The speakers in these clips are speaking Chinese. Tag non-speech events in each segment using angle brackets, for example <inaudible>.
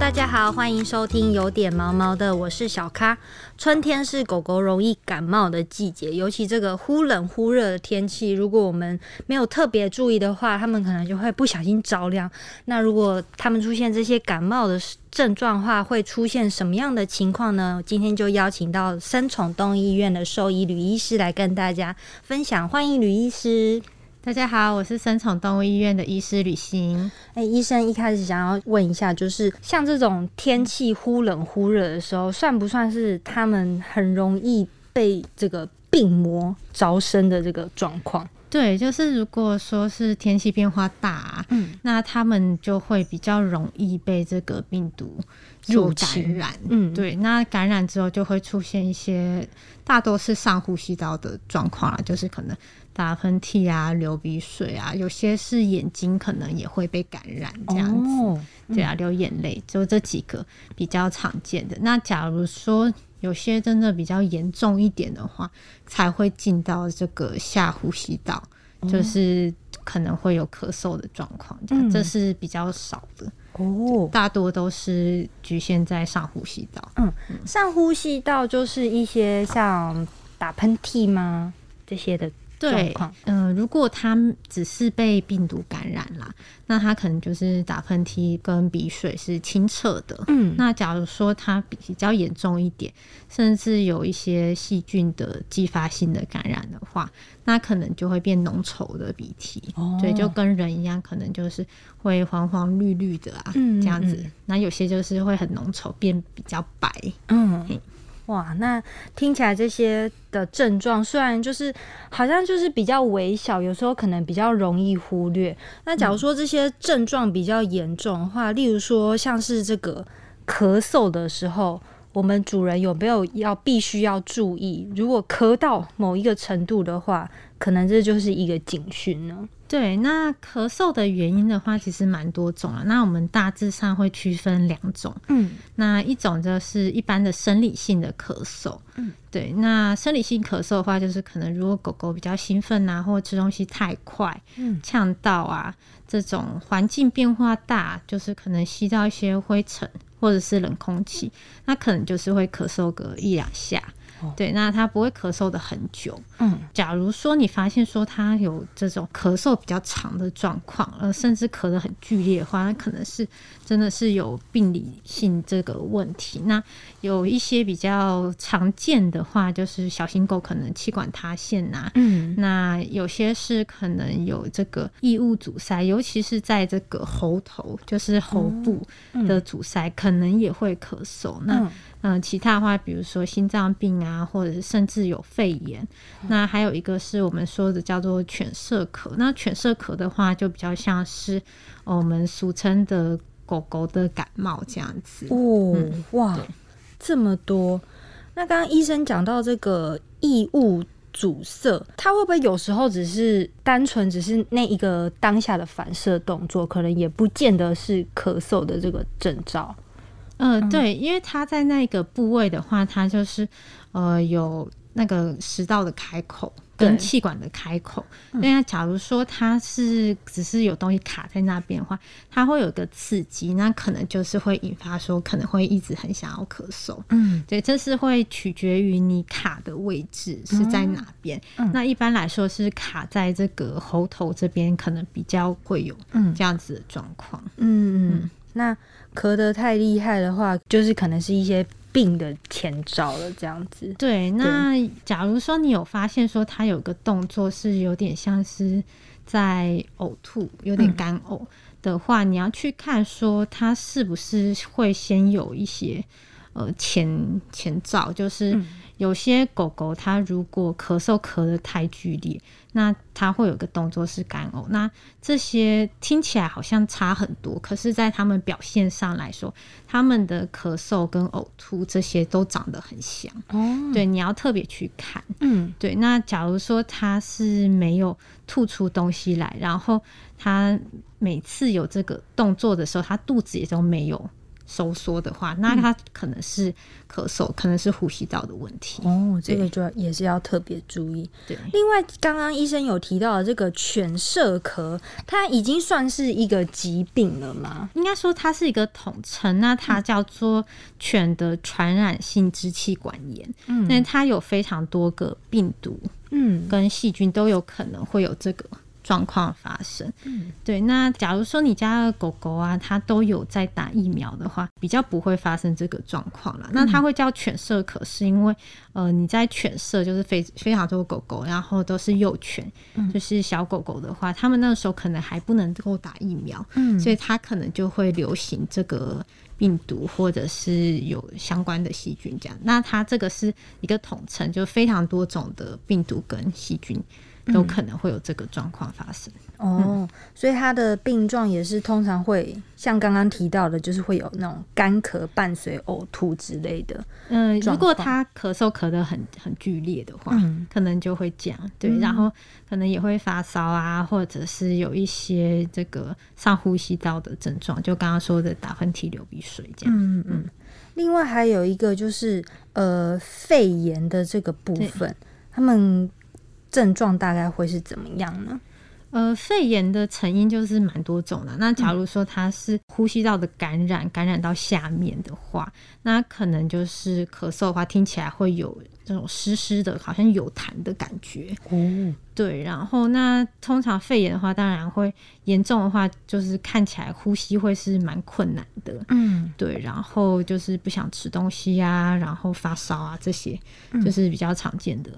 大家好，欢迎收听有点毛毛的，我是小咖。春天是狗狗容易感冒的季节，尤其这个忽冷忽热的天气，如果我们没有特别注意的话，它们可能就会不小心着凉。那如果它们出现这些感冒的症状话，会出现什么样的情况呢？今天就邀请到生宠动物医院的兽医吕医师来跟大家分享，欢迎吕医师。大家好，我是生宠动物医院的医师吕欣。哎，医生一开始想要问一下，就是像这种天气忽冷忽热的时候，算不算是他们很容易被这个病魔着身的这个状况？对，就是如果说是天气变化大，嗯，那他们就会比较容易被这个病毒入感染。嗯，对，那感染之后就会出现一些，大多是上呼吸道的状况啊，就是可能。打喷嚏啊，流鼻水啊，有些是眼睛可能也会被感染这样子，对啊，流眼泪，就这几个比较常见的。那假如说有些真的比较严重一点的话，才会进到这个下呼吸道，就是可能会有咳嗽的状况，这是比较少的哦，大多都是局限在上呼吸道。嗯，上呼吸道就是一些像打喷嚏吗？这些的。对，嗯，如果他只是被病毒感染啦，那他可能就是打喷嚏跟鼻水是清澈的。嗯，那假如说他比较严重一点，甚至有一些细菌的继发性的感染的话，那可能就会变浓稠的鼻涕。哦，对，就跟人一样，可能就是会黄黄绿绿的啊，这样子。那有些就是会很浓稠，变比较白。嗯。哇，那听起来这些的症状虽然就是好像就是比较微小，有时候可能比较容易忽略。那假如说这些症状比较严重的话，例如说像是这个咳嗽的时候，我们主人有没有要必须要注意？如果咳到某一个程度的话，可能这就是一个警讯呢。对，那咳嗽的原因的话，其实蛮多种啊。那我们大致上会区分两种，嗯，那一种就是一般的生理性的咳嗽，嗯，对。那生理性咳嗽的话，就是可能如果狗狗比较兴奋啊，或者吃东西太快，嗯，呛到啊，这种环境变化大，就是可能吸到一些灰尘或者是冷空气，那可能就是会咳嗽个一两下。对，那他不会咳嗽的很久。嗯，假如说你发现说他有这种咳嗽比较长的状况，呃，甚至咳得很剧烈的话，那可能是真的是有病理性这个问题。那有一些比较常见的话，就是小型狗可能气管塌陷呐。嗯，那有些是可能有这个异物阻塞，尤其是在这个喉头，就是喉部的阻塞，可能也会咳嗽。那嗯，嗯其他的话，比如说心脏病啊，或者是甚至有肺炎。那还有一个是我们说的叫做犬舍咳。那犬舍咳的话，就比较像是我们俗称的狗狗的感冒这样子。哦，哇，这么多。那刚刚医生讲到这个异物阻塞，它会不会有时候只是单纯只是那一个当下的反射动作，可能也不见得是咳嗽的这个征兆？嗯，对，因为它在那个部位的话，它就是呃有那个食道的开口跟气管的开口。那假如说它是只是有东西卡在那边的话，它会有一个刺激，那可能就是会引发说可能会一直很想要咳嗽。嗯，对，这是会取决于你卡的位置是在哪边。那一般来说是卡在这个喉头这边，可能比较会有这样子的状况。嗯嗯。那咳得太厉害的话，就是可能是一些病的前兆了，这样子。对，那假如说你有发现说他有个动作是有点像是在呕吐，有点干呕的话，你要去看说他是不是会先有一些呃前前兆，就是有些狗狗它如果咳嗽咳得太剧烈。那它会有个动作是干呕，那这些听起来好像差很多，可是，在它们表现上来说，它们的咳嗽跟呕吐这些都长得很像。哦，对，你要特别去看。嗯，对。那假如说它是没有吐出东西来，然后它每次有这个动作的时候，它肚子也都没有收缩的话，那它可能是咳嗽，可能是呼吸道的问题。哦，这个就也是要特别注意。对，另外刚刚医生有提到的这个犬舍咳，它已经算是一个疾病了吗？应该说它是一个统称，那它叫做犬的传染性支气管炎。嗯，那它有非常多个病毒，嗯，跟细菌都有可能会有这个。状况发生，嗯，对。那假如说你家的狗狗啊，它都有在打疫苗的话，比较不会发生这个状况了。那它会叫犬舍可是因为，呃，你在犬舍就是非非常多狗狗，然后都是幼犬，就是小狗狗的话，他们那个时候可能还不能够打疫苗，嗯，所以它可能就会流行这个病毒或者是有相关的细菌这样。那它这个是一个统称，就非常多种的病毒跟细菌。都可能会有这个状况发生哦，所以他的病状也是通常会像刚刚提到的，就是会有那种干咳伴随呕吐之类的。嗯，如果他咳嗽咳得很很剧烈的话，可能就会这样。对，然后可能也会发烧啊，或者是有一些这个上呼吸道的症状，就刚刚说的打喷嚏、流鼻水这样。嗯嗯。另外还有一个就是呃肺炎的这个部分，他们。症状大概会是怎么样呢？呃，肺炎的成因就是蛮多种的。那假如说它是呼吸道的感染，感染到下面的话，那可能就是咳嗽的话，听起来会有这种湿湿的，好像有痰的感觉。哦，对。然后那通常肺炎的话，当然会严重的话，就是看起来呼吸会是蛮困难的。嗯，对。然后就是不想吃东西啊，然后发烧啊，这些就是比较常见的。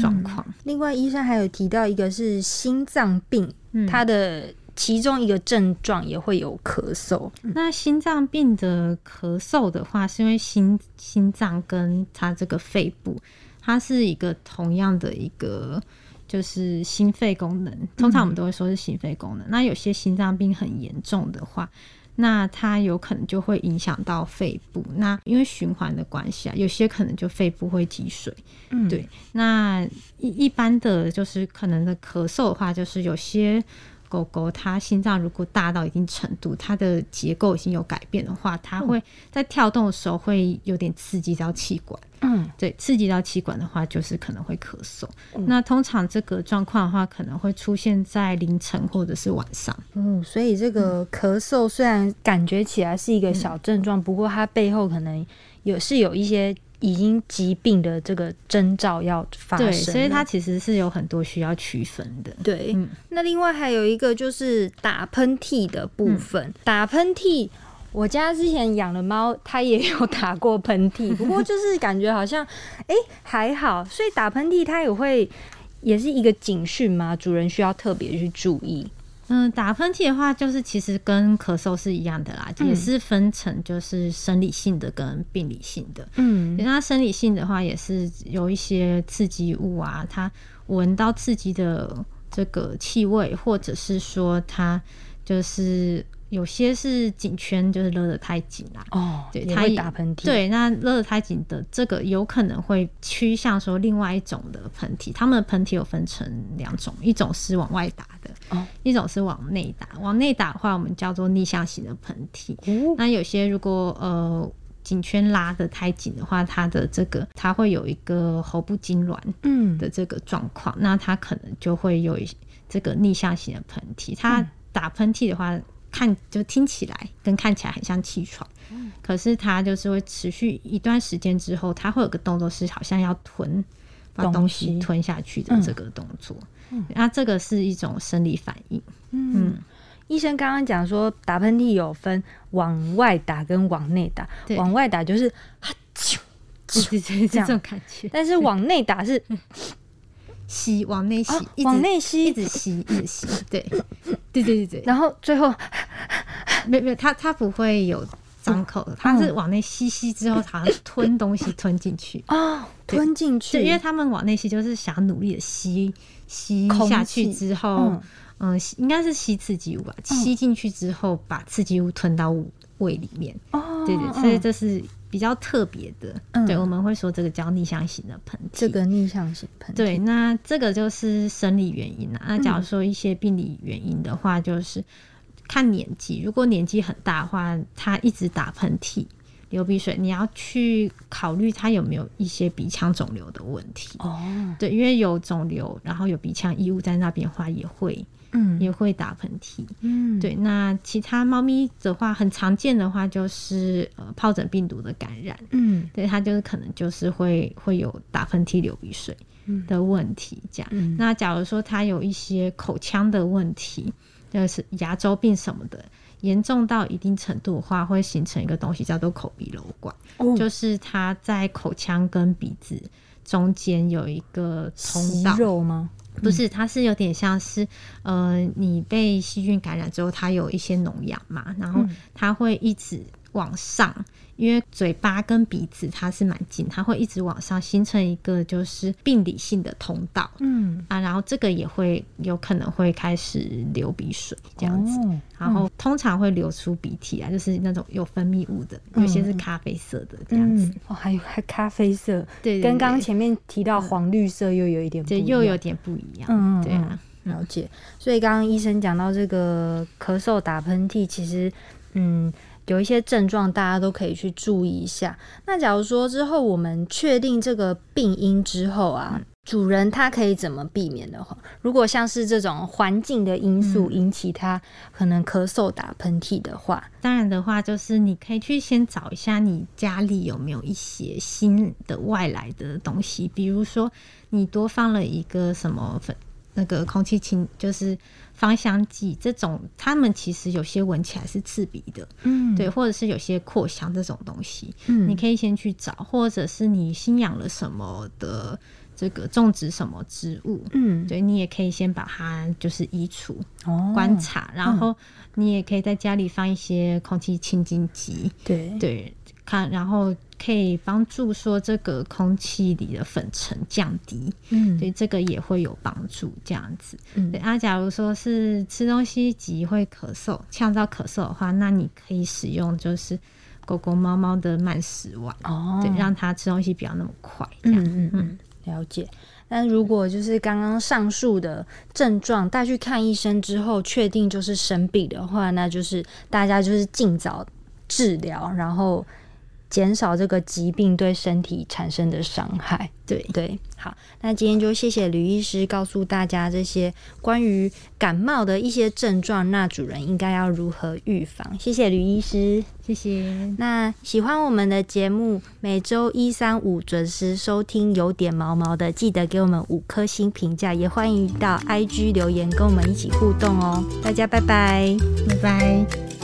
状况。另外，医生还有提到一个是心脏病，它的其中一个症状也会有咳嗽。那心脏病的咳嗽的话，是因为心心脏跟它这个肺部，它是一个同样的一个就是心肺功能。通常我们都会说是心肺功能。那有些心脏病很严重的话。那它有可能就会影响到肺部，那因为循环的关系啊，有些可能就肺部会积水。嗯，对。那一一般的就是可能的咳嗽的话，就是有些狗狗它心脏如果大到一定程度，它的结构已经有改变的话，它会在跳动的时候会有点刺激到气管。嗯，对，刺激到气管的话，就是可能会咳嗽。那通常这个状况的话，可能会出现在凌晨或者是晚上。嗯，所以这个咳嗽虽然感觉起来是一个小症状，不过它背后可能有是有一些已经疾病的这个征兆要发生。对，所以它其实是有很多需要区分的。对，嗯那另外还有一个就是打喷嚏的部分，打喷嚏。我家之前养的猫，它也有打过喷嚏，<laughs> 不过就是感觉好像，哎，还好。所以打喷嚏它也会，也是一个警讯嘛？主人需要特别去注意。嗯，打喷嚏的话，就是其实跟咳嗽是一样的啦，也是分成就是生理性的跟病理性的。嗯，那生理性的话，也是有一些刺激物啊，它闻到刺激的这个气味，或者是说它就是。有些是颈圈就是勒得太紧啦，哦，对，它会打喷嚏。对，那勒得太紧的这个有可能会趋向说另外一种的喷嚏。他们的喷嚏有分成两种，一种是往外打的，哦，一种是往内打。往内打的话，我们叫做逆向型的喷嚏。那有些如果呃颈圈拉得太紧的话，它的这个它会有一个喉部痉挛嗯的这个状况，那它可能就会有一这个逆向型的喷嚏。它打喷嚏的话。看就听起来跟看起来很像气喘，可是它就是会持续一段时间之后，它会有个动作是好像要吞把东西吞下去的这个动作，那这个是一种生理反应。嗯，医生刚刚讲说打喷嚏有分往外打跟往内打，往外打就是哈啾啾这种感觉，但是往内打是。吸往内吸，往内吸，一直吸，一直吸，对，对对对对。然后最后，没没，他他不会有张口，它是往内吸吸之后，好像吞 <coughs> 东西吞进去哦，吞进去。因为他们往内吸，就是想努力的吸吸下去之后，嗯，应该是吸刺激物吧，吸进去之后把刺激物吞到胃里面。哦，对对，所以这是。比较特别的，对，我们会说这个叫逆向型的喷嚏。这个逆向型喷嚏，对，那这个就是生理原因啊。那假如说一些病理原因的话，就是看年纪，如果年纪很大的话，他一直打喷嚏、流鼻水，你要去考虑他有没有一些鼻腔肿瘤的问题。哦，对，因为有肿瘤，然后有鼻腔异物在那边的话，也会，嗯，也会打喷嚏。嗯，对。那其他猫咪的话，很常见的话就是呃疱疹病毒的感染。嗯，对，它就是可能就是会会有打喷嚏、流鼻水的问题。这样，那假如说它有一些口腔的问题。就是牙周病什么的，严重到一定程度的话，会形成一个东西叫做口鼻瘘管，就是它在口腔跟鼻子中间有一个通道。肉吗？不是，它是有点像是，呃，你被细菌感染之后，它有一些脓疡嘛，然后它会一直往上。因为嘴巴跟鼻子它是蛮近，它会一直往上形成一个就是病理性的通道，嗯。啊，然后这个也会有可能会开始流鼻水这样子，然后通常会流出鼻涕啊，就是那种有分泌物的，有些是咖啡色的这样子，哦，还有还咖啡色，对，跟刚刚前面提到黄绿色又有一点，对，又有点不一样，嗯，对啊，了解。所以刚刚医生讲到这个咳嗽、打喷嚏，其实嗯。有一些症状，大家都可以去注意一下。那假如说之后我们确定这个病因之后啊，主人他可以怎么避免的话？如果像是这种环境的因素引起他可能咳嗽、打喷嚏的话，当然的话就是你可以去先找一下你家里有没有一些新的外来的东西，比如说你多放了一个什么粉。那个空气清就是芳香剂这种，他们其实有些闻起来是刺鼻的，嗯，对，或者是有些扩香这种东西，嗯，你可以先去找，或者是你新养了什么的这个种植什么植物，嗯，对你也可以先把它就是移除，哦，观察，然后你也可以在家里放一些空气清净机，对。对。看，然后可以帮助说这个空气里的粉尘降低，嗯，对，这个也会有帮助。这样子，嗯，对。啊，假如说是吃东西急会咳嗽、呛到咳嗽的话，那你可以使用就是狗狗、猫猫的慢食丸，哦，对，让它吃东西不要那么快。嗯嗯嗯，了解。但如果就是刚刚上述的症状带去看医生之后，确定就是生病的话，那就是大家就是尽早治疗，然后。减少这个疾病对身体产生的伤害。对对，好，那今天就谢谢吕医师告诉大家这些关于感冒的一些症状，那主人应该要如何预防？谢谢吕医师，谢谢。那喜欢我们的节目，每周一、三、五准时收听，有点毛毛的，记得给我们五颗星评价，也欢迎到 IG 留言跟我们一起互动哦。大家拜拜，拜拜。